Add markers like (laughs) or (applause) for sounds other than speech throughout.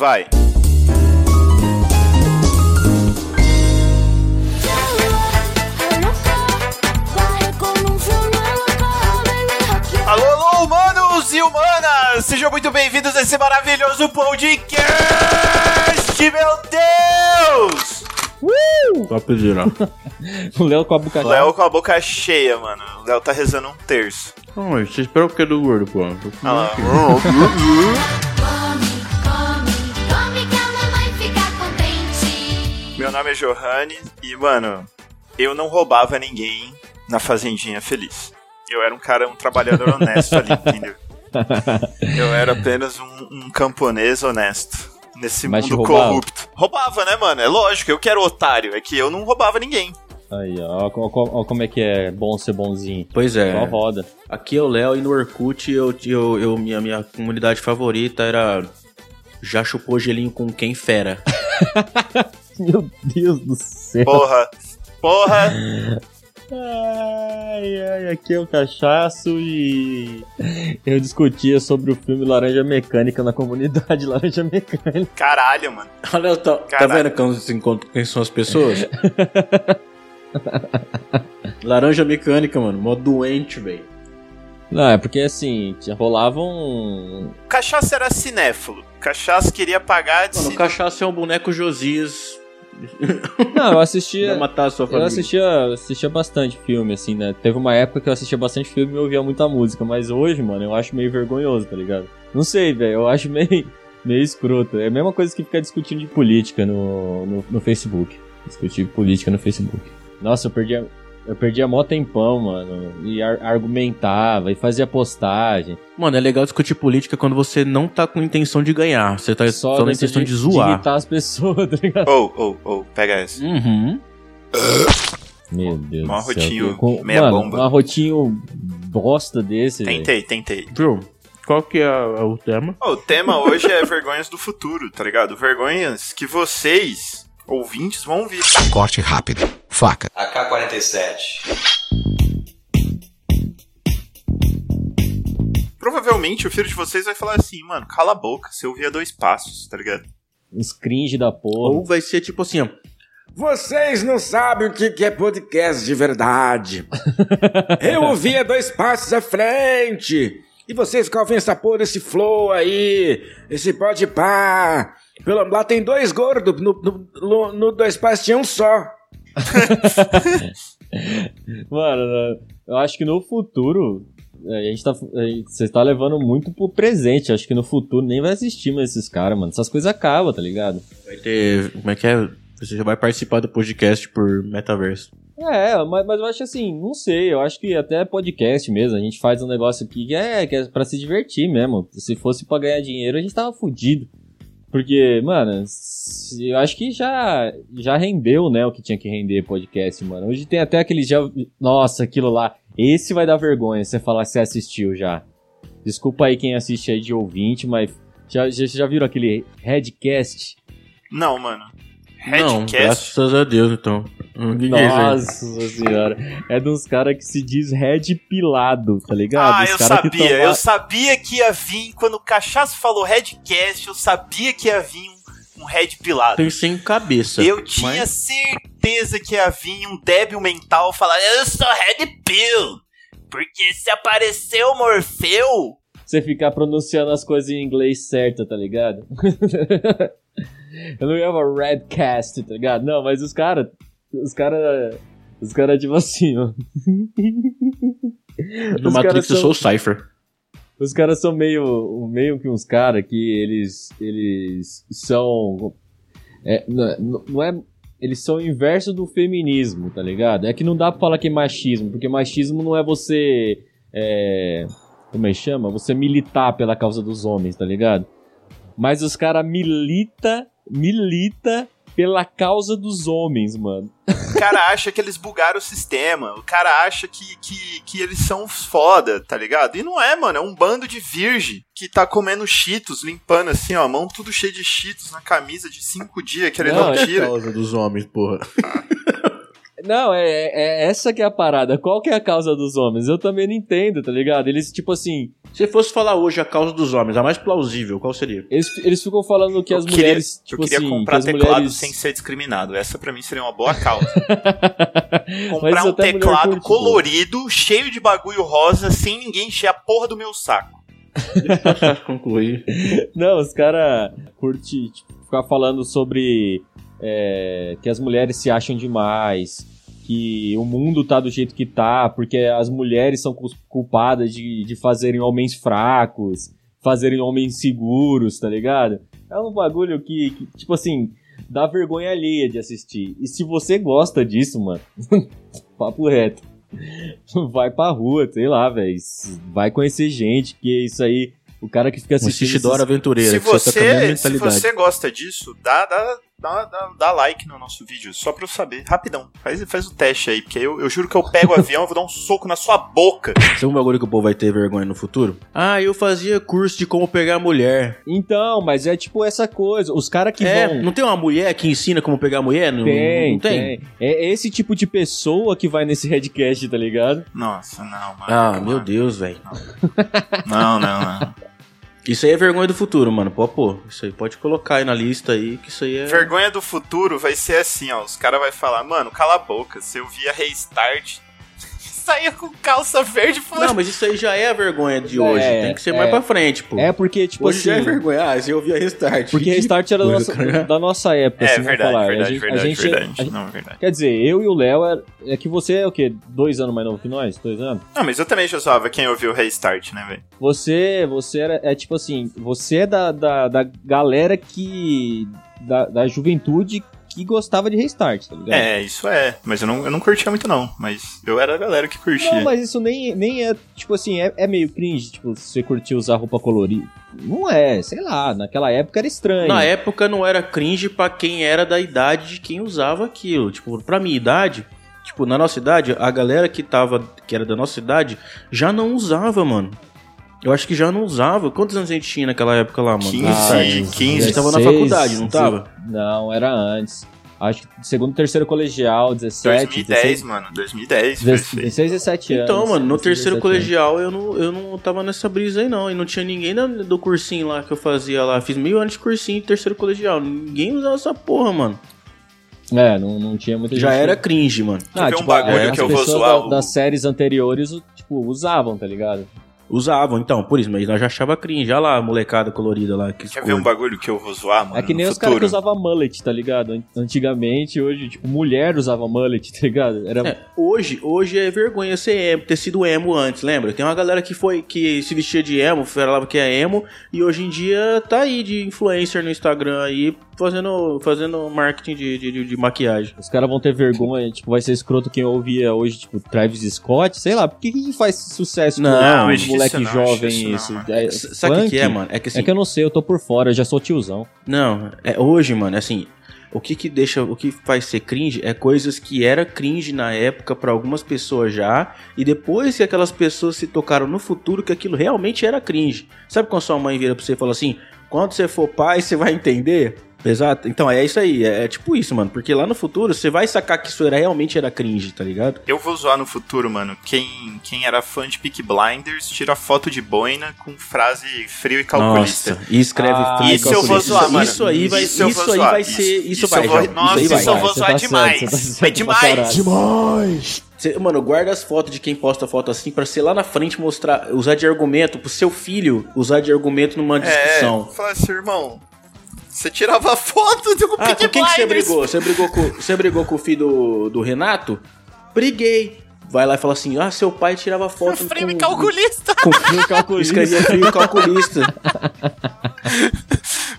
vai. Alô, alô, humanos e humanas! Sejam muito bem-vindos a esse maravilhoso podcast, meu Deus! Só pediram. (laughs) O Léo com a boca Léo com a boca cheia, mano. O Léo tá rezando um terço. Não, você esperou o que do gordo, pô? Ah (laughs) nome é Johanne e, mano, eu não roubava ninguém na Fazendinha Feliz. Eu era um cara, um trabalhador (laughs) honesto ali, entendeu? (laughs) Eu era apenas um, um camponês honesto. Nesse Mas mundo roubava? corrupto. Roubava, né, mano? É lógico, eu que era otário. É que eu não roubava ninguém. Aí, ó, ó, ó, ó como é que é bom ser bonzinho. Pois é. Só roda. Aqui é o Léo e no Orkut eu, eu, eu- minha, minha comunidade favorita era. Já chupou gelinho com quem fera. (laughs) (laughs) Meu Deus do céu. Porra. Porra. Ai, ai, aqui é o cachaço e eu discutia sobre o filme Laranja Mecânica na comunidade (laughs) Laranja Mecânica. Caralho, mano. Olha, tá, tá vendo quando se encontra quem são as pessoas? (laughs) Laranja mecânica, mano. Mó doente, velho. Não, é porque assim, tinha- rolava um. Cachaça era cinéfilo. Cachaça queria pagar de Mano, o cachaça é um boneco Josias. (laughs) Não, eu assistia. matar a sua Eu família. assistia, assistia bastante filme, assim, né? Teve uma época que eu assistia bastante filme e eu ouvia muita música, mas hoje, mano, eu acho meio vergonhoso, tá ligado? Não sei, velho, eu acho meio, (laughs) meio escroto. É a mesma coisa que ficar discutindo de política no, no, no Facebook. Discutir política no Facebook. Nossa, eu perdia, eu perdia mó tempão, mano, e ar- argumentava, e fazia postagem. Mano, é legal discutir política quando você não tá com intenção de ganhar. Você tá só, na nessa intenção de, de zoar. irritar as pessoas, (laughs) tá ligado? Ô, ô, ô, pega essa. Uhum. Meu Deus Um do céu. arrotinho Com- meia mano, bomba. um arrotinho bosta desse. Tentei, tentei. Viu? Qual que é, é o tema? Ó, o tema hoje é (laughs) vergonhas do futuro, tá ligado? Vergonhas que vocês, ouvintes, vão ouvir. Corte rápido. Faca. AK-47. Provavelmente o filho de vocês vai falar assim, mano, cala a boca, você ouvia dois passos, tá ligado? Uns cringe da porra. Ou vai ser tipo assim, ó. Vocês não sabem o que que é podcast de verdade. (laughs) Eu ouvia dois passos à frente. E vocês ficam ouvindo essa porra desse flow aí, esse pode pá. Pelo lá tem dois gordos, no, no, no- dois passos tinha um só. (laughs) Mano, eu acho que no futuro. A gente tá. a gente- Você tá levando muito pro presente. Acho que no futuro nem vai existir mais esses caras, mano. Essas coisas acabam, tá ligado? Vai ter. Como é que é? Você já vai participar do podcast por metaverso. É, mas, mas eu acho assim, não sei. Eu acho que até podcast mesmo. A gente faz um negócio aqui que é, que é pra se divertir mesmo. Se fosse pra ganhar dinheiro, a gente tava fudido. Porque, mano, se- eu acho que já, já rendeu, né, o que tinha que render podcast, mano. Hoje tem até aqueles já. Nossa, aquilo lá. Esse vai dar vergonha você falar que você assistiu já. Desculpa aí quem assiste aí de ouvinte, mas já, já, já viram aquele Redcast? Não, mano. Não, Redcast. graças a Deus, então. Que que é? Nossa senhora. É dos caras que se diz red pilado, tá ligado? Ah, Os eu sabia, eu sabia que ia vir, quando o Cachaço falou Redcast, eu sabia que ia vir um, um Red pilado. Tem sem cabeça. Eu tinha mas- certeza que ia vir um débil mental falar, eu sou Red Pill, porque se aparecer o Morfeu, Você ficar pronunciando as coisas em inglês certo, tá ligado? (laughs) eu não ia falar redcast, tá ligado? Não, mas os caras. Os caras. Os caras, tipo assim, ó. No Os Matrix caras eu são- sou o Cypher. Os caras são meio, meio que uns caras que eles, eles são. É, não, não é. Eles são o inverso do feminismo, tá ligado? É que não dá pra falar que é machismo, porque machismo não é você. É, como é que chama? Você militar pela causa dos homens, tá ligado? Mas os caras milita, milita pela causa dos homens, mano. o cara acha que eles bugaram o sistema, o cara acha que, que, que eles são foda, tá ligado? E não é, mano, é um bando de virgem que tá comendo cheetos, limpando assim, ó, a mão tudo cheio de cheetos na camisa de cinco dias que ele não, Não, é tira. causa dos homens, porra. (laughs) Não, é, é- é essa que é a parada. Qual que é a causa dos homens? Eu também não entendo, tá ligado? Eles, tipo assim, Se fosse falar hoje a causa dos homens, a mais plausível, qual seria? eles, eles ficam falando que Eu as queria- mulheres, tipo eu queria assim, comprar teclado mulheres... sem ser discriminado. Essa pra mim seria uma boa causa. (laughs) Mas comprar um teclado colorido, cheio de bagulho rosa, sem ninguém encher a porra do meu saco. Deixa eu concluir. Não, os caras curtem tipo, ficar falando sobre é, que as mulheres se acham demais, que o mundo tá do jeito que tá, porque as mulheres são culpadas de, de fazerem homens fracos, fazerem homens seguros, tá ligado? É um bagulho que, que, tipo assim, dá vergonha alheia de assistir. E se você gosta disso, mano, (laughs) papo reto. Vai pra rua, sei lá, velho. Vai conhecer gente, que isso aí. O cara que fica Um assistindo. assistidor esses- aventureiro. Se que você tá se você gosta disso, dá, dá, dá, dá, dá like no nosso vídeo, só pra eu saber. Rapidão. Faz, faz o teste aí, porque eu, eu juro que eu pego o (laughs) avião e vou dar um soco na sua boca. Sabe um bagulho que o povo vai ter vergonha no futuro? Ah, eu fazia curso de como pegar mulher. Então, mas é tipo essa coisa. Os caras que é, vão. não tem uma mulher que ensina como pegar mulher? Não Tem, não tem, É esse tipo de pessoa que vai nesse headcast, tá ligado? Nossa, não, mano. Ah, Mano. meu Deus, velho. Não, não, não. Isso aí é vergonha do futuro, mano. Pô, pô, isso aí pode colocar aí na lista aí, que isso aí é... Vergonha do futuro vai ser assim, ó. Os caras vão falar, mano, cala a boca. Se eu via Restart, saía com calça verde falando. Não, mas isso aí já é a vergonha de É, hoje. Tem que ser é. mais pra frente, pô. É porque, tipo hoje assim. já é vergonha. Ah, eu ouvia Restart. Porque Restart era da nossa, cara. da nossa época, É assim, verdade, falar. verdade, a gente, verdade, a gente, verdade. a gente- Não, é verdade. Quer dizer, eu e o Léo, é, é que você é o quê? Dois anos mais novo que nós? Dois anos? Não, mas eu também já zoava quem ouviu o Restart, né, velho? Você, você era, é tipo assim, você é da, da, da galera que. Da, da juventude que gostava de restart, tá ligado? É, isso é. Mas eu não, eu não curtia muito, não. Mas eu era a galera que curtia. Não, mas isso nem, nem é, tipo assim, é, é meio cringe, tipo, você curtir usar roupa colorida. Não é, sei lá, naquela época era estranho. Na época não era cringe pra quem era da idade de quem usava aquilo. Tipo, pra minha idade, tipo, na nossa idade, a galera que tava, que era da nossa idade, já não usava, mano. Eu acho que já não usava. Quantos anos a gente tinha naquela época lá, mano? 15, Ah, 15. A gente tava na 16, faculdade, não tava? Não, era antes. Acho que segundo, terceiro colegial, 17, 2010, 16, mano. 2010 foi isso aí. 16, 17 anos. Então, mano, no 16, terceiro 17 colegial eu não, eu não tava nessa brisa aí, não. E não tinha ninguém do cursinho lá que eu fazia lá. Fiz meio ano de cursinho terceiro colegial. Ninguém usava essa porra, mano. anos. É, não, não tinha muita Já gente. era cringe, mano. Quer ver um bagulho é, que as eu vou zoar da- o- das séries anteriores, tipo, usavam, tá ligado? Usavam, então, por isso, mas nós já achava cringe. Olha lá a molecada colorida lá. Que Quer ver um bagulho que eu vou zoar, mano? é que nem os caras que usavam mullet, tá ligado? An- Antigamente, hoje, tipo, mulher usava mullet, tá ligado? Era... É, hoje, hoje é vergonha ser emo, ter sido emo antes, lembra? Tem uma galera que foi que se vestia de emo, falava que é emo, e hoje em dia tá aí de influencer no Instagram aí, fazendo, fazendo marketing de, de, de- maquiagem. Os caras vão ter vergonha, tipo, vai ser escroto quem ouvia hoje, tipo, Travis Scott, sei lá, por que, que faz sucesso Não, com um moleque não, jovem isso não. É, Sabe o que, que é, mano? É que assim, É que eu não sei, eu tô por fora, eu já sou tiozão. Não, é hoje, mano, assim, o que que deixa, o que faz ser cringe é coisas que era cringe na época pra algumas pessoas já, e depois que aquelas pessoas se tocaram no futuro que aquilo realmente era cringe. Sabe quando sua mãe vira pra você e fala assim: "Quando você for pai, você vai entender?" Exato. Então é isso aí, é, é tipo isso, mano, porque lá no futuro você vai sacar que isso era realmente era cringe, tá ligado? Eu vou zoar no futuro, mano. Quem, quem era fã de Peak Blinders tira foto de boina com frase frio e calculista. Nossa, e escreve Ah, frio e isso eu vou calculista. zoar, mano. Isso aí vai, Isso isso, aí zoar. vai Isso- ser, isso, isso vai, eu vou-. Nossa, isso aí vai. isso eu vou zoar tá demais. certo, tá É demais. caralho. Cê- mano, guarda as fotos de quem posta foto assim pra ser lá na frente mostrar, usar de argumento pro seu filho usar de argumento numa É, discussão. fala assim, irmão. Você tirava foto do Ah, Peak com quem que você Blinders. brigou? Você brigou com, você brigou com o filho do, do Renato? Briguei. Vai lá e fala assim: ah, seu pai tirava foto (laughs) Frio e com, calculista. com Frio calculista. escrevia frio e calculista. (laughs)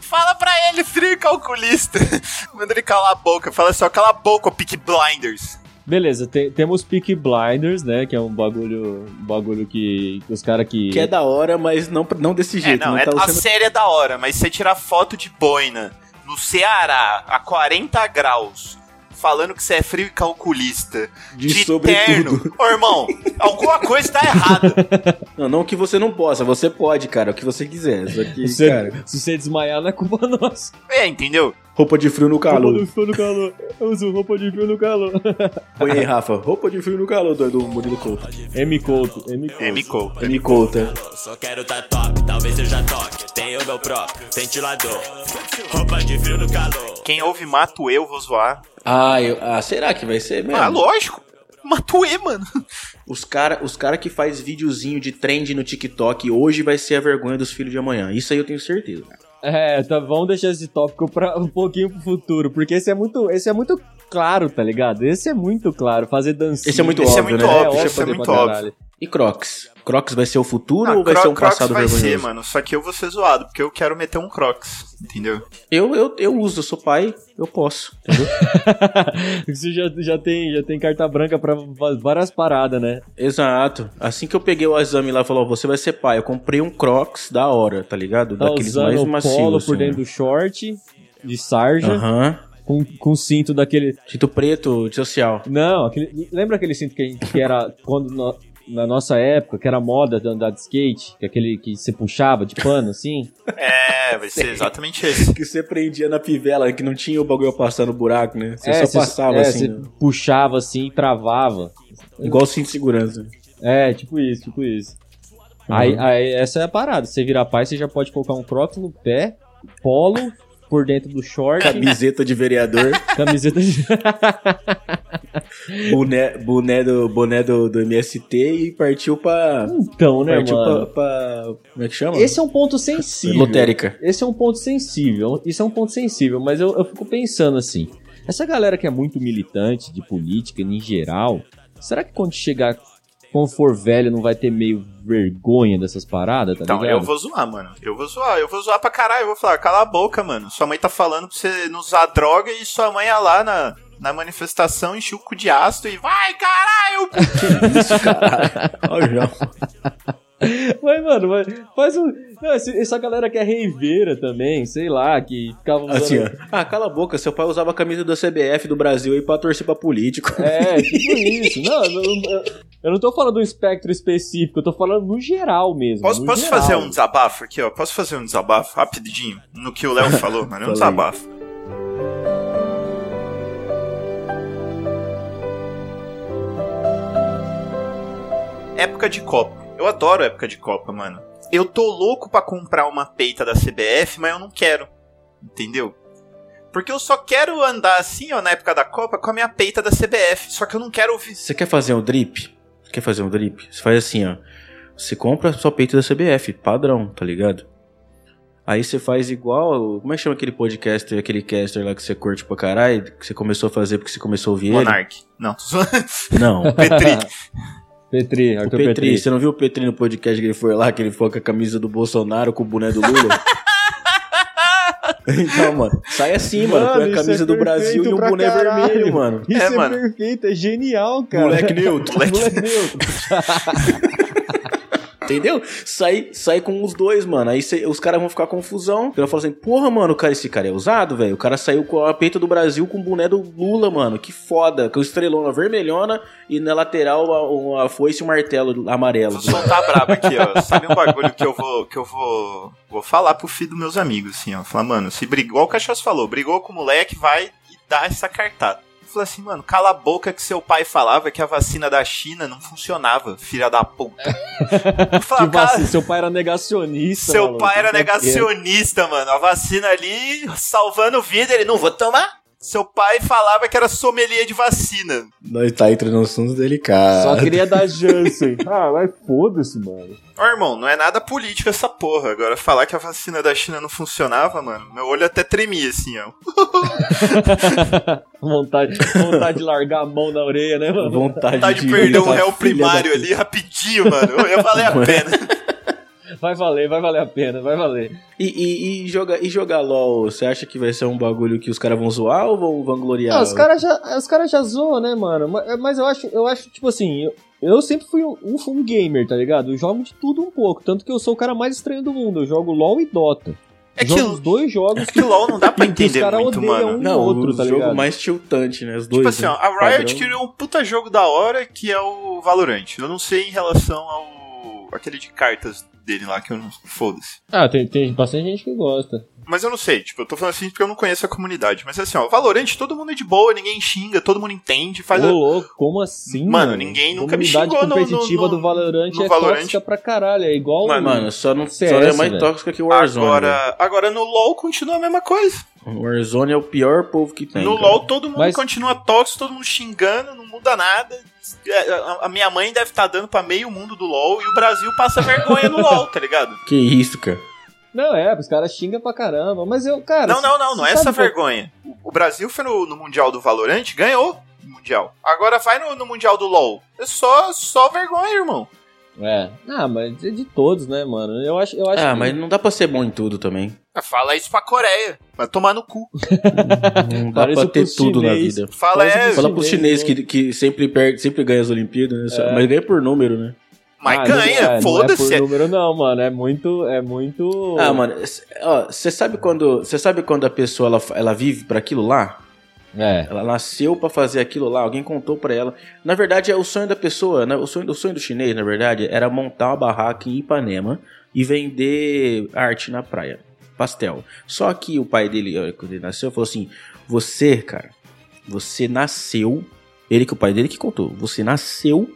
Fala pra ele, frio e calculista. Manda ele calar a boca. Fala assim, ó, cala a boca, ô Blinders. Beleza, te- temos Peak Blinders, né? Que é um bagulho, um bagulho que, que os caras que. que é da hora, mas não, não desse É, jeito. não, não é, tá a sendo- série é da hora, mas você tirar foto de boina no Ceará a 40 graus, falando que você é frio e calculista, De de, sobretudo. terno. Ô, irmão, alguma coisa tá errada. (laughs) Não, não que você não possa, você pode, cara, o que você quiser. Só que, Se, cara. se você desmaiar, não é culpa (laughs) nossa. É, entendeu? Roupa de frio no Roupa calor. de frio no calor. Eu uso roupa de frio no calor. (laughs) Põe aí, Rafa. Roupa de frio no calor do, do Murilo Couto. M Couto, M Couto. M. Cole. M. Couto. é. Só quero tá top, talvez eu já toque. Tenho meu próprio ventilador. Roupa de frio no calor. Quem ouve Mato Eu, vou zoar. Ah, eu- ah, será que vai ser mesmo? Ah, lógico. Matuê, mano. Os cara, os cara que faz videozinho de trend no TikTok hoje vai ser a vergonha dos filhos de amanhã. Isso aí eu tenho certeza. É, tá, vamos deixar esse tópico pra um pouquinho pro futuro, porque esse é muito, esse é muito claro, tá ligado? Esse é muito claro, fazer dancinha. Esse é muito Esse é óbvio, muito né? óbvio, óbvio esse é muito óbvio. caralho. E Crocs? Crocs vai ser o futuro Ah, ou vai Cro- ser um Crocs passado vai vergonhoso? ser, mano. Só que eu vou ser zoado, porque eu quero meter um Crocs, entendeu? Eu, eu, eu uso, eu sou pai, eu posso. Entendeu? (laughs) Você já, já, tem, já tem carta branca pra várias paradas, né? Exato. Assim que eu peguei o exame lá, falou, você vai ser pai. Eu comprei um Crocs da hora, tá ligado? Tá Daqueles usando mais macios. polo assim, por dentro né? do short, de sarja, Aham. com, com cinto daquele... Tinto preto de social. Não, aquele, lembra aquele cinto que, a gente- que era quando no- na nossa época, que era moda de andar de skate, que é aquele que você puxava de pano, assim? (laughs) É, vai ser exatamente (laughs) esse. Que você prendia na pivela, que não tinha o bagulho passando no buraco, né? Você É, só passava é, assim, você né? puxava assim e travava. igual cinto de segurança. É, tipo isso, tipo isso. Uhum. Aí, aí, essa é a parada. Você virar pai, você já pode colocar um crocs no pé, polo por dentro do short, Camiseta de vereador, (laughs) camiseta de... (laughs) boné, boné, do, boné do, do MST e partiu pra. Então, né, partiu mano? pra, pra- Como é que chama? Esse é um ponto sensível. Lotérica. Esse é um ponto sensível. Isso é um ponto sensível, mas eu, eu fico pensando assim. Essa galera que é muito militante de política em geral, será que quando chegar, quando for velho, não vai ter meio vergonha dessas paradas, tá Então, ligado? eu vou zoar, mano. Eu vou zoar, eu vou zoar pra caralho. Eu vou falar, cala a boca, mano. Sua mãe tá falando pra você não usar droga e sua mãe ia lá na, na manifestação, encheu o cu de ácido e vai, caralho! (laughs) Ó, o João. (laughs) Mas, mano, mas faz um. Não, esse- essa galera que é reiveira também, sei lá, que ficava usando. Assim, ó. Ah, cala a boca, seu pai usava a camisa da CBF do Brasil aí pra torcer pra político. É, (laughs) tipo isso. Não, eu, eu- não tô falando do espectro específico, eu tô falando no geral mesmo. Posso, posso geral. fazer um desabafo aqui, ó? Posso fazer um desabafo rapidinho no que o Léo falou, mano? É um (laughs) desabafo. Época de Copa. Eu adoro época de Copa, mano. Eu tô louco pra comprar uma peita da CBF, mas eu não quero. Entendeu? Porque eu só quero andar assim, ó, na época da Copa, com a minha peita da CBF. Só que eu não quero ouvir. Você quer fazer um drip? Quer fazer um drip? Você faz assim, ó. Você compra só peito da CBF, padrão, tá ligado? Aí você faz igual. Como é que chama aquele podcaster, aquele caster lá que você curte pra caralho? Que você começou a fazer porque você começou a ouvir Monark. Não, tô zoando. ele? Não. (laughs) Petri. Petri, O Arthur Petri, Petri. você não viu o Petri no podcast que ele foi lá, que ele foi com a camisa do Bolsonaro, com o boné do Lula? (laughs) (laughs) então, mano, sai assim, mano, Mano, com a camisa é do Brasil e um boné caralho. vermelho, mano. Isso É, é, mano. perfeito, é genial, cara. Moleque neutro. (laughs) Moleque neutro. (laughs) Entendeu? Sai, sai com os dois, mano. Aí cê- os caras vão ficar confusão. Eu falo assim, porra, mano, cara, esse cara é usado, velho. O cara saiu com a peita do Brasil com o boné do Lula, mano. Que foda. Com estrelona vermelhona e na lateral a, a foice e o martelo amarelo. Vou soltar braba aqui, ó. Sabe um bagulho que eu vou que eu vou vou falar pro filho dos meus amigos, assim, ó. Falar, mano, se brigou, o Cachaço falou, brigou com o moleque, vai e dá essa cartada. Falei assim, mano, cala a boca que seu pai falava que a vacina da China não funcionava, filha da puta. (laughs) Eu falava, Tipo assim, seu pai era negacionista. seu maluco. pai era negacionista, mano. A vacina ali salvando vida, ele não vou tomar. Seu pai falava que era sommelier de vacina. Nós tá entrando em assuntos delicados. Só queria dar Janssen. ah, mas foda-se, mano. Ô, irmão, não é nada político essa porra. Agora, falar que a vacina da China não funcionava, mano, meu olho até tremia, assim, ó. (laughs) vontade, vontade de largar a mão na orelha, né, mano? Vontade, Tá de perder um réu primário ali rapidinho, mano. Ia valer a pena. Vai valer, vai valer a pena, vai valer. E, e, e, joga, e jogar LOL, você acha que vai ser um bagulho que os caras vão zoar ou vão vangloriar? Ah, os caras já, os cara já zoam, né, mano? Mas, mas eu acho, eu acho, tipo assim, eu, eu sempre fui um, um, um gamer, tá ligado? Eu jogo de tudo um pouco. Tanto que eu sou o cara mais estranho do mundo. Eu jogo LOL e Dota. É que, os dois jogos é que LOL não dá pra (laughs) entender muito, mano. um Não, outro, o tá jogo ligado? mais tiltante, né? Os dois. Tipo assim, né? ó, a Riot Padrão. criou um puta jogo da hora que é o Valorant. Eu não sei em relação ao. aquele de cartas dele lá, que eu não. Foda-se. Ah, tem, tem bastante gente que gosta. Mas eu não sei, tipo, eu tô falando assim porque eu não conheço a comunidade. Mas assim, ó, Valorante, todo mundo é de boa, ninguém xinga, todo mundo entende, faz. Ô, a- louco, como assim, Mano, ninguém nunca me xingou no- no- competitiva no- do Valorant no é Valorant. tóxica pra caralho, é igual... Mano, Mano, só não, CS, só é mais velho. tóxica que o Warzone. Agora, agora no LoL continua a mesma coisa. O Warzone é o pior povo que tem. no cara. LoL todo mundo Mas- continua tóxico, todo mundo xingando, não muda nada. É, A, minha mãe deve estar dando pra meio mundo do LoL e o Brasil passa vergonha no LoL, tá ligado? Que isso, cara. Não, é, os caras xingam pra caramba, mas eu, cara... Não, não, não, não é essa vergonha. O- Brasil foi no, no Mundial do Valorant, ganhou o Mundial. Agora vai no, no Mundial do LoL. É só, só vergonha, irmão. É, ah, mas é de todos, né, mano? Eu acho, eu acho Ah, que- mas não dá pra ser bom em tudo também. Ah, Fala isso pra Coreia. Vai tomar no cu. (laughs) Não dá Parece pra ter tudo na chinês. vida. Fala é. Fala pros Chinês, chineses que, que sempre, perde, sempre ganha as Olimpíadas, né? É. Mas ganha por número, né? Mas Ah, ganha, não, é, Não é foda-se. por número não, mano, é muito, é muito... Ah, mano, você sabe quando, você sabe quando a pessoa ela, ela vive pra aquilo lá? É, Ela nasceu pra fazer aquilo lá, alguém contou pra ela. Na verdade, é o sonho da pessoa, né? O sonho, o sonho do chinês, na verdade, era montar uma barraca em Ipanema e vender arte na praia, pastel. Só que o pai dele, ó, quando ele nasceu, falou assim: "Você, cara, você nasceu, ele que o pai dele que contou, você nasceu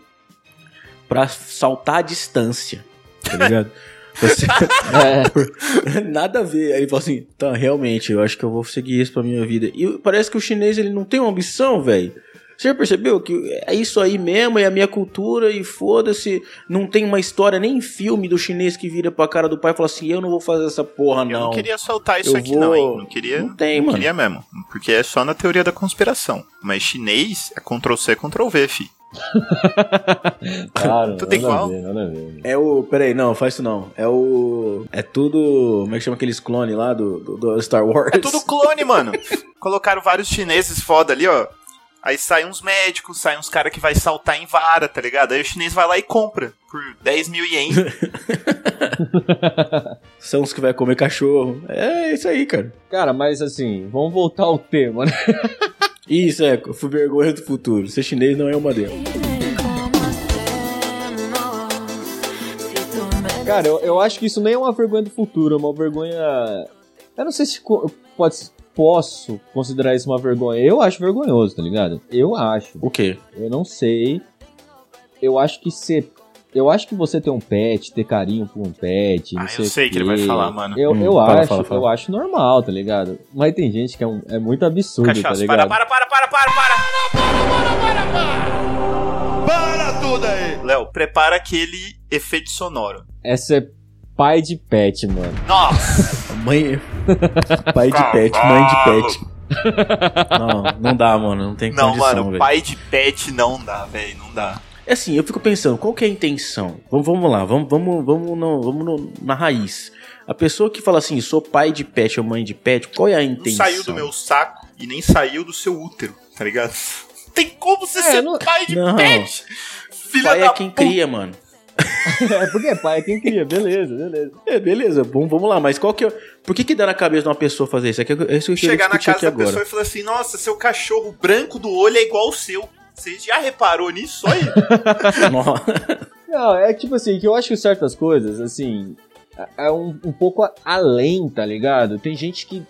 pra saltar a distância." Tá ligado? (laughs) Você, (laughs) é, Nada a ver. Aí ele falou assim: tá, realmente, eu acho que eu vou seguir isso pra minha vida. E parece que o chinês ele não tem uma ambição, velho. Você já percebeu que é isso aí mesmo, é a minha cultura e foda-se. Não tem uma história nem filme do chinês que vira pra cara do pai e fala assim: eu não vou fazer essa porra, Eu não. não queria soltar isso Eu aqui, vou- não, hein? Não queria. Não tem, não mano. queria mesmo. Porque é só na teoria da conspiração. Mas chinês é Ctrl-C, Ctrl-V, fi. (laughs) claro, Tudo nada igual. a ver, nada a ver. É o. Peraí, não, faz isso não. É o. É tudo. Como é que chama aqueles clones lá do, do, do Star Wars? É tudo clone, mano. (laughs) Colocaram vários chineses foda ali, ó. Aí saem uns médicos, saem uns caras que vai saltar em vara, tá ligado? Aí o chinês vai lá e compra por 10 mil ienes. (laughs) São os que vai comer cachorro. É isso aí, cara. Cara, mas assim, vamos voltar ao tema, né? Isso é, vergonha do futuro. Ser chinês não é uma delas. Cara, eu, eu acho que isso nem é uma vergonha do futuro, é uma vergonha. Eu não sei se pode, posso considerar isso uma vergonha. Eu acho vergonhoso, tá ligado? Eu acho. O quê? Eu não sei. Eu acho que ser. Eu acho que você ter um pet, ter carinho por um pet. Ah, não eu sei o sei que ele vai falar, mano. Eu, Hum, eu fala, acho, fala, fala. eu acho normal, tá ligado? Mas tem gente que é, um- é muito absurdo, tá Cachaça, ligado? para, para, para, para, para, para! Para tudo aí! Léo, prepara aquele efeito sonoro. Essa é pai de pet, mano. Nossa! (laughs) Mãe. Pai de pet, mãe de pet. Não, não dá, mano. Não tem Não, condição, mano, velho. pai de pet não dá, velho, não dá. É assim, eu fico pensando, qual que é a intenção? Vamos, vamos lá, vamos, vamos, vamos, no- vamos no- na raiz. A pessoa que fala assim, sou pai de pet ou mãe de pet, qual é a Não intenção? saiu do meu saco e nem saiu do seu útero, tá ligado? (laughs) Tem como você É, ser não- pai de Não. pet? Filha Pai da é quem puta. cria, mano. (laughs) É porque pai é quem cria, beleza, beleza. É, beleza, bom, vamos lá, mas qual que é. Por que que dá na cabeça de uma pessoa fazer isso? É que é isso que Chegar na casa da agora. pessoa e falar assim: Nossa, seu cachorro branco do olho é igual o seu. Você já reparou nisso aí? (laughs) Nossa. Não, é tipo assim, que eu acho que certas coisas, assim, é- é um, um pouco além, tá ligado? Tem gente que,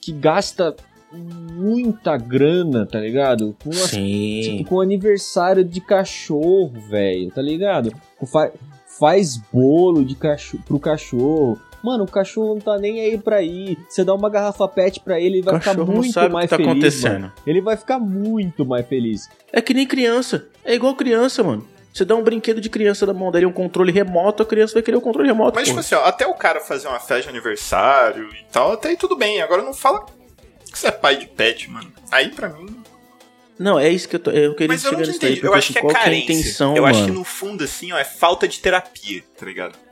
que gasta muita grana, tá ligado? Com, as- Sim. tipo, com aniversário de cachorro, velho, tá ligado? Fa- faz bolo de cachorro, pro cachorro. Mano, o cachorro não tá nem aí pra ir. Você dá uma garrafa pet pra ele, ele vai ficar muito sabe o que mais tá feliz. acontecendo. mano. Ele vai ficar muito mais feliz. É que nem criança. É igual criança, mano. Você dá um brinquedo de criança na mão dele, um controle remoto, a criança vai querer o controle remoto. Mas, tipo porra. assim, ó, até o cara fazer uma festa de aniversário e tal, até aí tudo bem. Agora não fala que você é pai de pet, mano. Aí pra mim. Não, é isso que eu tô. Eu queria Mas eu não entendi. Eu acho assim, que é é a carência. intenção, eu mano? acho que no fundo, assim, ó, é falta de terapia, tá ligado?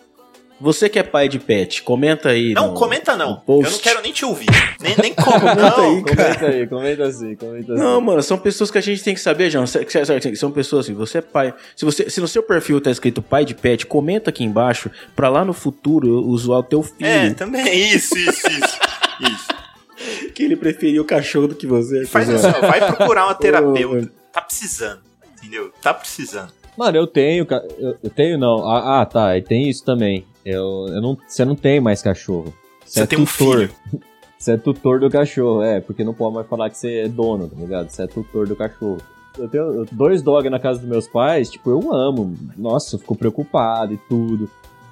Você que é pai de pet, comenta aí. Não, no- comenta não. Eu não quero nem te ouvir. Nem, nem como. Comenta não. aí, cara. Comenta aí, comenta assim, comenta assim. Não, mano, são pessoas que a gente tem que saber, João. São pessoas assim, você é pai. Se, você, se no seu perfil tá escrito pai de pet, comenta aqui embaixo pra lá no futuro usar o teu filho. É, também. Isso, isso, isso. Isso. Que ele preferiu o cachorro do que você. Faz cuzão. assim, vai procurar uma terapeuta. Tá precisando. Entendeu? Tá precisando. Mano, eu tenho, eu, eu tenho não. Ah, ah, tá, e tem isso também. Eu, eu não, você não tem mais cachorro. Você, Você é tem um tutor. filho. (laughs) Você é tutor do cachorro, é, porque não pode mais falar que você é dono, tá ligado? Você é tutor do cachorro. Eu tenho dois dogs na casa dos meus pais, tipo, eu amo. Nossa, eu fico preocupado e tudo.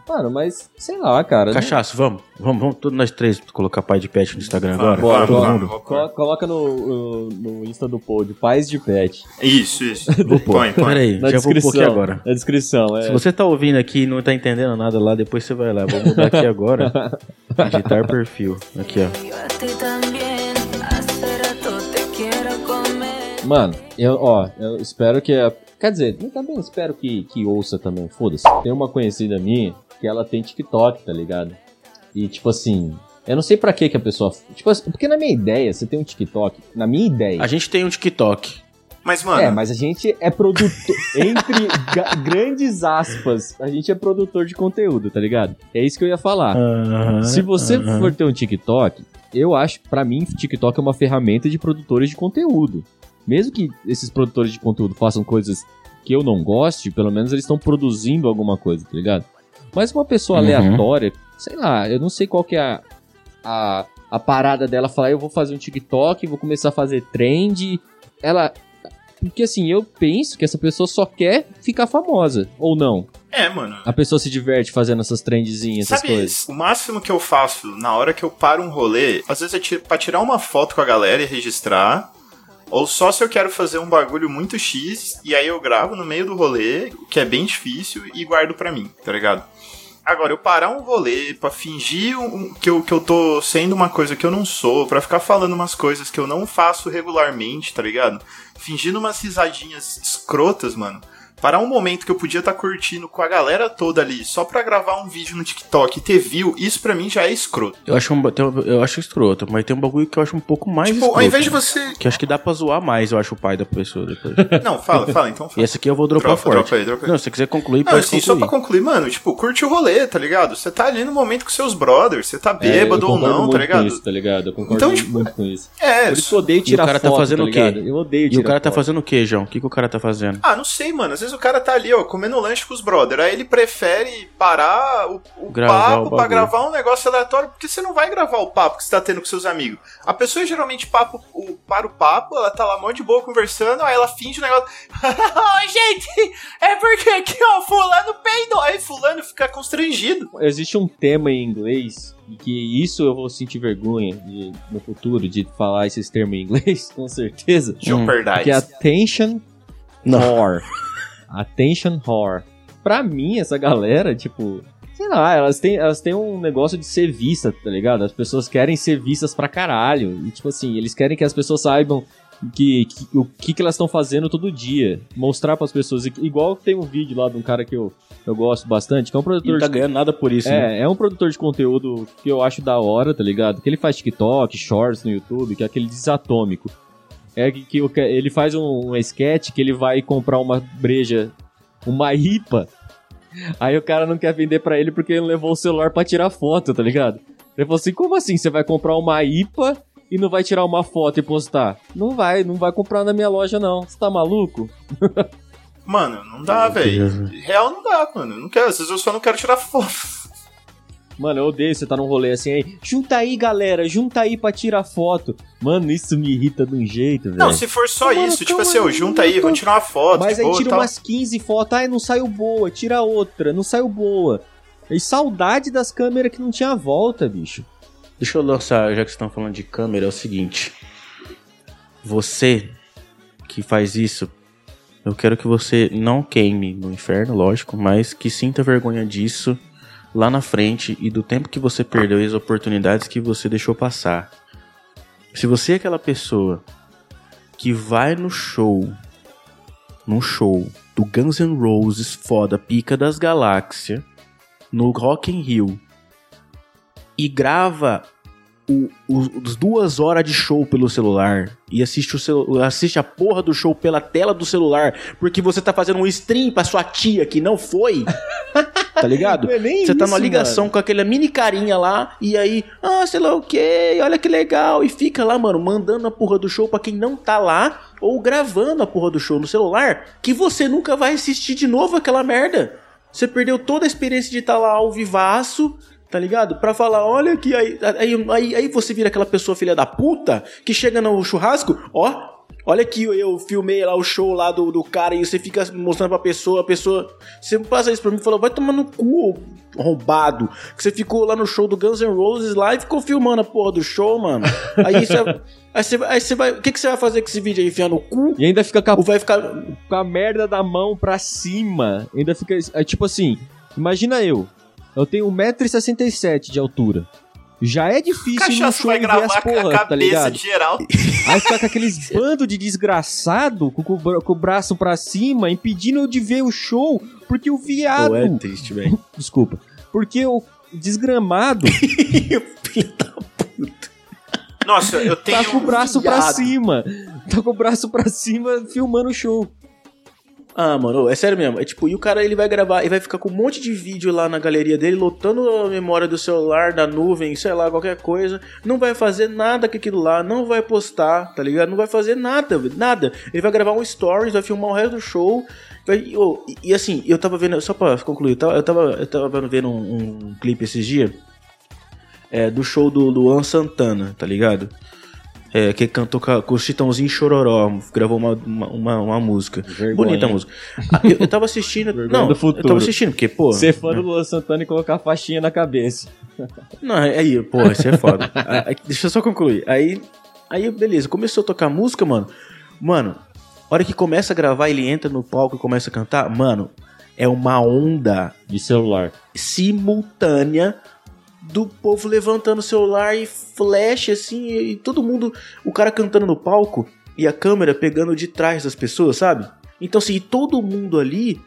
Mano, mas sei lá, cara. Cachaço, vamos. Vamos, vamos todos nós três colocar pai de pet no Instagram agora. Bora, vamos, bora. vamos, coloca no, no, Insta do Pod, pais de pet. Isso, isso. (laughs) Vou pôr. Põe, põe. Peraí, Na já vou pôr aqui descrição. agora. Na descrição, é. Se você tá ouvindo aqui e não tá entendendo nada lá, depois você vai lá. Vou mudar aqui agora. (laughs) Editar perfil. Aqui, ó. Mano, eu, ó, eu espero que. a- Quer dizer, eu também espero que, que ouça também, foda-se. Tem uma conhecida minha que ela tem TikTok, tá ligado? E tipo assim. Eu não sei pra que que a pessoa. Tipo assim, porque na minha ideia, você tem um TikTok. Na minha ideia. A gente tem um TikTok. Mas, mano, É, mas a gente é produtor. (laughs) entre grandes aspas, a gente é produtor de conteúdo, tá ligado? É isso que eu ia falar. Aham, Se você aham. for ter um TikTok, eu acho, pra mim, TikTok é uma ferramenta de produtores de conteúdo. Mesmo que esses produtores de conteúdo façam coisas que eu não goste, pelo menos eles estão produzindo alguma coisa, tá ligado? Mas uma pessoa Uhum. aleatória, sei lá, eu não sei qual que é a, a, a parada dela falar, eu vou fazer um TikTok, vou começar a fazer trend. Ela. Porque assim, eu penso que essa pessoa só quer ficar famosa, ou não. é, mano. A pessoa se diverte fazendo essas trendzinhas, essas Sabe, coisas. o máximo que eu faço na hora que eu paro um rolê, às vezes é pra tirar uma foto com a galera e registrar, ou só se eu quero fazer um bagulho muito X, e aí eu gravo no meio do rolê, que é bem difícil, e guardo pra mim, tá ligado? Agora, eu parar um rolê pra fingir um- que, eu, que eu tô sendo uma coisa que eu não sou, pra ficar falando umas coisas que eu não faço regularmente, tá ligado? Fingindo umas risadinhas escrotas, mano. Parar um momento que eu podia estar curtindo com a galera toda ali, só pra gravar um vídeo no TikTok e ter view, isso pra mim já é escroto. Eu acho, um, tem eu acho escroto, mas tem um bagulho que eu acho um pouco mais tipo, escroto. ao invés de você. Que acho que dá pra zoar mais, eu acho, o pai da pessoa depois. (laughs) Não, fala, fala, então e fala. esse aqui eu vou dropar Dropa, forte. dropa aí, dropa aí. Não, se você quiser concluir, Não, pode assim, só concluir. pra concluir, mano, tipo, curte o rolê, tá ligado? Você tá ali no momento com seus brothers, você tá É, bêbado ou concordo não, muito tá ligado? Com isso, tá ligado? Eu concordo Então, tipo, muito com isso. É, Por isso eu odeio tirar cara tá foto, fazendo o quê? Eu odeio E tirar o cara tá foto. fazendo o quê, João? O que, que o cara tá fazendo? Ah, não sei, mano. Às vezes o cara tá ali, ó, comendo lanche com os brother. Aí ele prefere parar o, o Gravar papo o pra gravar um negócio aleatório, porque você não vai gravar o papo que você tá tendo com seus amigos. A pessoa geralmente papo, o, para o papo, ela tá lá mó de boa conversando, aí ela finge o negócio. (laughs) Ai, gente, é porque aqui, ó, fulano peidou. Aí fulano fica constrangido. Existe um tema em inglês e que isso eu vou sentir vergonha de- no futuro de falar esses termos em inglês, (laughs) com certeza. Jeopardise. Que é attention Não. whore. (laughs) Attention whore. Pra mim, essa galera, tipo... Sei lá, elas têm, elas têm um negócio de ser vista, tá ligado? As pessoas querem ser vistas pra caralho. E, tipo assim, eles querem que as pessoas saibam que, que- o que, que elas estão fazendo todo dia. Mostrar pras pessoas. Igual tem um vídeo lá de um cara que eu, eu gosto bastante, que é um produtor não tá de ganhando nada por isso, né? é, é um produtor de conteúdo que eu acho da hora, tá ligado? Que ele faz TikTok, Shorts no YouTube, que é aquele desatômico. É que, que ele faz um, um sketch que ele vai comprar uma breja, uma IPA. Aí o cara não quer vender pra ele porque ele não levou o celular pra tirar foto, tá ligado? Ele falou assim: como assim? Você vai comprar uma IPA e não vai tirar uma foto e postar? Não vai, não vai comprar na minha loja, não. Você tá maluco? (laughs) Mano, não dá, velho. Real não dá, mano. Não quero, às vezes eu só não quero tirar foto. Mano, eu odeio você tá num rolê assim aí. Junta aí, galera, junta aí pra tirar foto. Mano, isso me irrita de um jeito, velho. Não, se for só Mano, isso, tipo assim, aí, junta eu aí, tô- vamos tirar uma foto. Mas aí boa, tira tal. umas 15 fotos, ai, não saiu boa, tira outra, não saiu boa. E saudade das câmeras que não tinha volta, bicho. Deixa eu lançar, já que vocês estão falando de câmera, é o seguinte. Você que faz isso, eu quero que você não queime no inferno, lógico, mas que sinta vergonha disso lá na frente e do tempo que você perdeu e as oportunidades que você deixou passar. Se você é aquela pessoa que vai no show, num show do Guns N' Roses foda, pica das galáxias, no Rock in Rio, e grava o- o- as duas horas de show pelo celular e assiste, o celu- assiste a porra do show pela tela do celular porque você tá fazendo um stream pra sua tia que não foi, (laughs) tá ligado? É Você tá numa ligação com aquela mini carinha lá e aí, ah, sei lá o que, olha que legal, e fica lá, mano, mandando a porra do show pra quem não tá lá ou gravando a porra do show no celular que você nunca vai assistir de novo aquela merda. Você perdeu toda a experiência de estar lá ao vivaço Tá ligado? Pra falar, olha que aí, aí, aí, aí você vira aquela pessoa filha da puta que chega no churrasco, ó, olha que eu, filmei lá o show lá do, do cara e você fica mostrando pra pessoa, a pessoa. Você passa isso pra mim e falou, vai tomar no cu, ô arrombado. Que você ficou lá no show do Guns N' Roses lá e ficou filmando a porra do show, mano. Aí você. (laughs) Aí você, aí você vai. O que, que você vai fazer com esse vídeo aí? Enfiar no cu? E ainda fica com a, Ou vai ficar. com a merda da mão pra cima. Ainda fica. É tipo assim, imagina eu. Eu tenho 1,67m de altura. Já é difícil no show vai ver gravar as com a porra, tá cabeça ligado? de geral. Aí fica com aqueles bando de desgraçado com, com o bra- com o braço pra cima, impedindo eu de ver o show, porque o viado. Pô, é triste, velho. (laughs) Desculpa. Porque o desgramado (laughs) Filho da Nossa, eu tenho. tá com o braço pra viado. cima. Tá com o braço pra cima filmando o show. Ah, mano, é sério mesmo. É tipo, e o cara ele vai gravar e vai ficar com um monte de vídeo lá na galeria dele, lotando a memória do celular, da nuvem, sei lá, qualquer coisa. Não vai fazer nada com aquilo lá, não vai postar, tá ligado? Não vai fazer nada, nada. Ele vai gravar um stories, vai filmar o resto do show. Vai, e, e assim, eu tava vendo, só pra concluir, eu tava, eu tava, eu tava vendo um, um clipe esses dias é, do show do Luan Santana, tá ligado? É, que cantou com, o Chitãozinho Chororó, gravou uma, uma, uma, música. Vergonha, Bonita a música. Ah, eu, eu tava assistindo. (laughs) Não, do eu futuro. tava assistindo, porque, pô. Ser fã do Luan Santana e colocar a faixinha na cabeça. (laughs) Não, aí, pô, isso é foda. Ah, aí, deixa eu só concluir. Aí, aí, beleza, começou a tocar música, mano. Mano, a hora que começa a gravar, ele entra no palco e começa a cantar, mano, é uma onda De celular. simultânea do povo levantando o celular e flash assim, e todo mundo, o cara cantando no palco e a câmera pegando de trás das pessoas, sabe? Então assim, todo mundo ali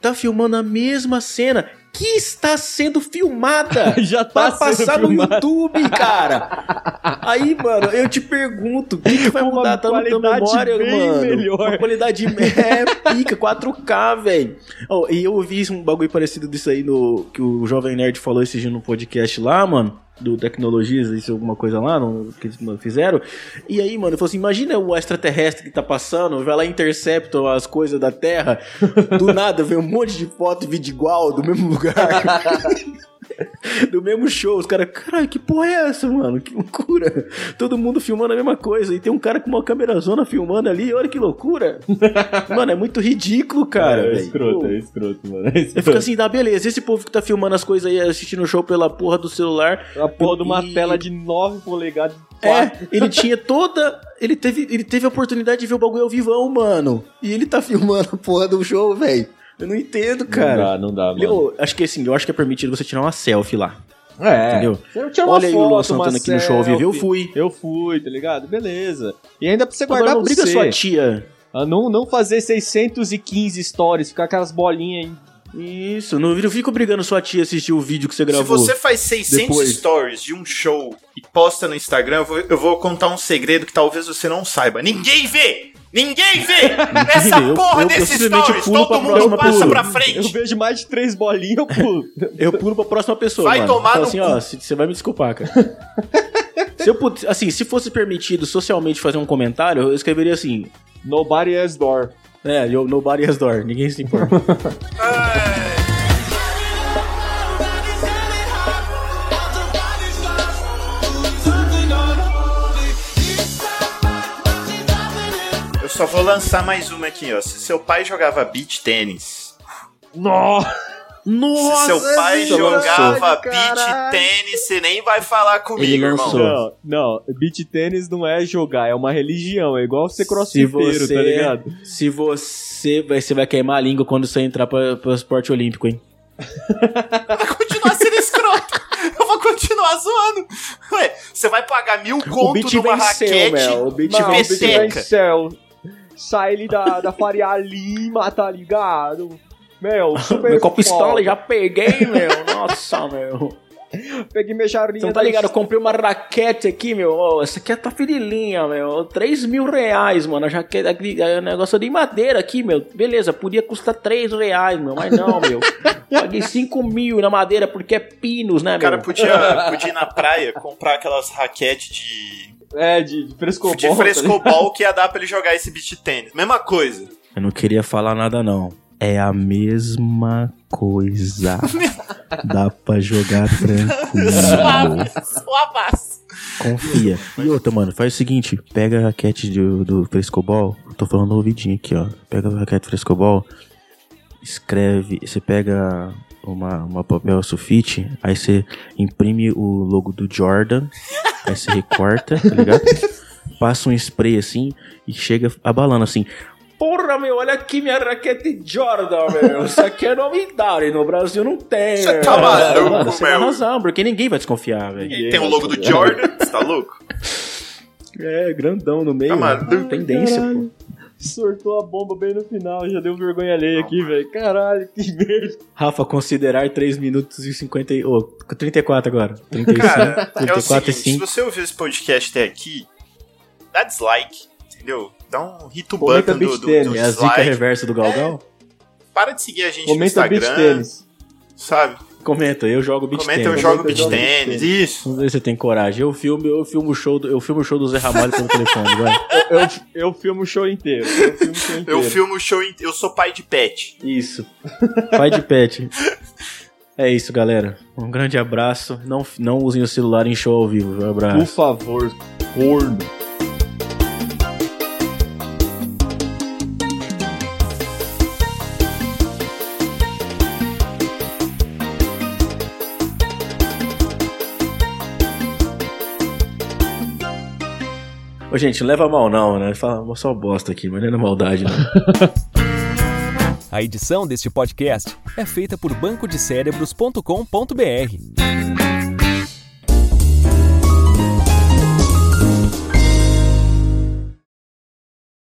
tá filmando a mesma cena que está sendo filmada (laughs) Já pra tá sendo passar no. YouTube, cara. Aí, mano, eu te pergunto, o que, que vai uma mudar? Tá na memória, mano. melhor. Uma qualidade (laughs) é pica, 4K, velho. Oh, e eu ouvi um bagulho parecido disso aí no que o Jovem Nerd falou esse dia no podcast lá, mano. Do Tecnologias, isso alguma coisa lá, no, que eles fizeram. E aí, mano, eu falei assim: imagina o extraterrestre que tá passando, vai lá e intercepta as coisas da Terra. Do nada, vem um monte de foto e vídeo igual, do mesmo lugar. (laughs) (laughs) do mesmo show. Os caras, caralho, que porra é essa, mano? Que loucura. Todo mundo filmando a mesma coisa. E tem um cara com uma câmera zona filmando ali. Olha que loucura. (laughs) mano, é muito ridículo, cara. é velho. escroto, Pô, é escroto, mano. É Eu fico escroto. assim, dá beleza. Esse povo que tá filmando as coisas aí, assistindo o show pela porra do celular. A porra de uma E- tela de 9 polegadas. É, ele (laughs) tinha toda. Ele teve, ele teve a oportunidade de ver o bagulho ao vivão, mano. E ele tá filmando a porra do show, velho. Eu não entendo, cara. Não dá, não dá, mano. ô, acho que assim, eu acho que é permitido você tirar uma selfie lá. É. Entendeu? Você tira uma Olha aí o Luan Santana aqui no show ao vivo. Eu selfie. fui. Eu fui, tá ligado? Beleza. E ainda pra você guardar Agora não briga você. sua tia. Ah, Não, não fazer 615 stories, ficar aquelas bolinhas aí. Isso, não eu fico brigando sua tia assistir o vídeo que você Se gravou. você faz 600 depois. stories de um show e posta no Instagram, eu vou, eu vou contar um segredo que talvez você não saiba. Ninguém vê! (laughs) Ninguém vê! Essa. Eu- porra eu- eu desse simplesmente stories! Todo pra mundo próxima passa pulo. pra Eu frente! vejo mais de três bolinhas, eu pulo. Eu pulo pra próxima pessoa, Vai mano. tomar Fala no assim, cu. ó, você vai me desculpar, cara. se eu pud- assim, se fosse permitido socialmente fazer um comentário, eu escreveria assim: Nobody has door. É, eu, nobody has door, ninguém se importa. Eu (laughs) só vou lançar mais uma aqui, ó. Se seu pai jogava beach tênis. Nossa! Se seu pai Nossa, jogava Caralho. tênis, você nem vai falar comigo, Ele irmão. Não, não, beach tênis não é jogar, é uma religião, é igual ser se crossfiteiro, você, tá ligado? se você vai, você vai queimar a língua quando você entrar pra, pro esporte olímpico, hein? (laughs) Vai continuar sendo escroto. Eu vou continuar zoando. Ué, você vai pagar mil conto beat numa venceu, raquete Mel, o beat de peteca. venceu. Sai ele da, da Faria Lima, tá ligado? Meu, (laughs) super Meu copo pistola já peguei, meu. Nossa, meu. Peguei minha. Você não tá ligado? Eu comprei uma raquete aqui, meu. Ó, essa aqui é tua firilinha, meu. 3 mil reais, mano. A jaqueta é um negócio de madeira aqui, meu. Beleza, podia custar 3 reais, meu. Mas não, meu. (laughs) Paguei 5 mil na madeira porque é pinos, né, O cara meu? podia, (laughs) podia ir na praia comprar aquelas raquetes de, É, de, de frescobol. de tá frescobol que ia dar pra ele jogar esse beach tênis. Mesma coisa. Eu não queria falar nada, não. É a mesma coisa. (laughs) Dá pra jogar tranquilo. Confia. E outra, mano, faz o seguinte: pega a raquete do, do frescobol. Tô falando no ouvidinho aqui, ó. Pega a raquete do frescobol, escreve. Você pega uma, uma papel sulfite, aí você imprime o logo do Jordan, aí você recorta, tá ligado? (laughs) Passa um spray assim e chega abalando assim. Porra, meu, olha aqui minha raquete Jordan, meu. Isso aqui é novidade. No Brasil não tem. Você tá maluco, Mano, Você tem meu? razão, porque ninguém vai desconfiar, velho. E tem o logo do Jordan, você tá louco? É, grandão no meio. Tá mano. maluco? Tendência, pô. Sortou a bomba bem no final, já deu vergonha alheia aqui, velho. Caralho, que merda. Rafa, considerar 3 minutos e 50. e- Ô, 34 agora. 35, Cara, é o 34 e seguinte, se 5. você ouviu esse podcast até aqui, dá dislike, entendeu? Dá um hit o Comenta button do, do, tênis. do É a zica dislike. reversa do Galgal? Para de seguir a gente Comenta no Instagram, tênis. sabe? Comenta, eu jogo beat Comenta, eu tênis. jogo eu jogo tênis, isso. Vamos ver se você tem coragem. Eu filmo, eu filmo o show do, eu filmo o show do Zé Ramalho pelo telefone, vai. (laughs) Eu, eu filmo o show inteiro. Eu filmo o show inteiro. Eu filmo o show, in- eu sou pai de pet. Isso. Pai de pet. É isso, galera. Um grande abraço. Não, não usem o celular em show ao vivo. Um Por abraço. favor, corno. Ô, gente, não leva mal não, né? Fala só bosta aqui, mas não é na maldade, não. (laughs) A edição deste podcast é feita por bancodecérebros.com.br.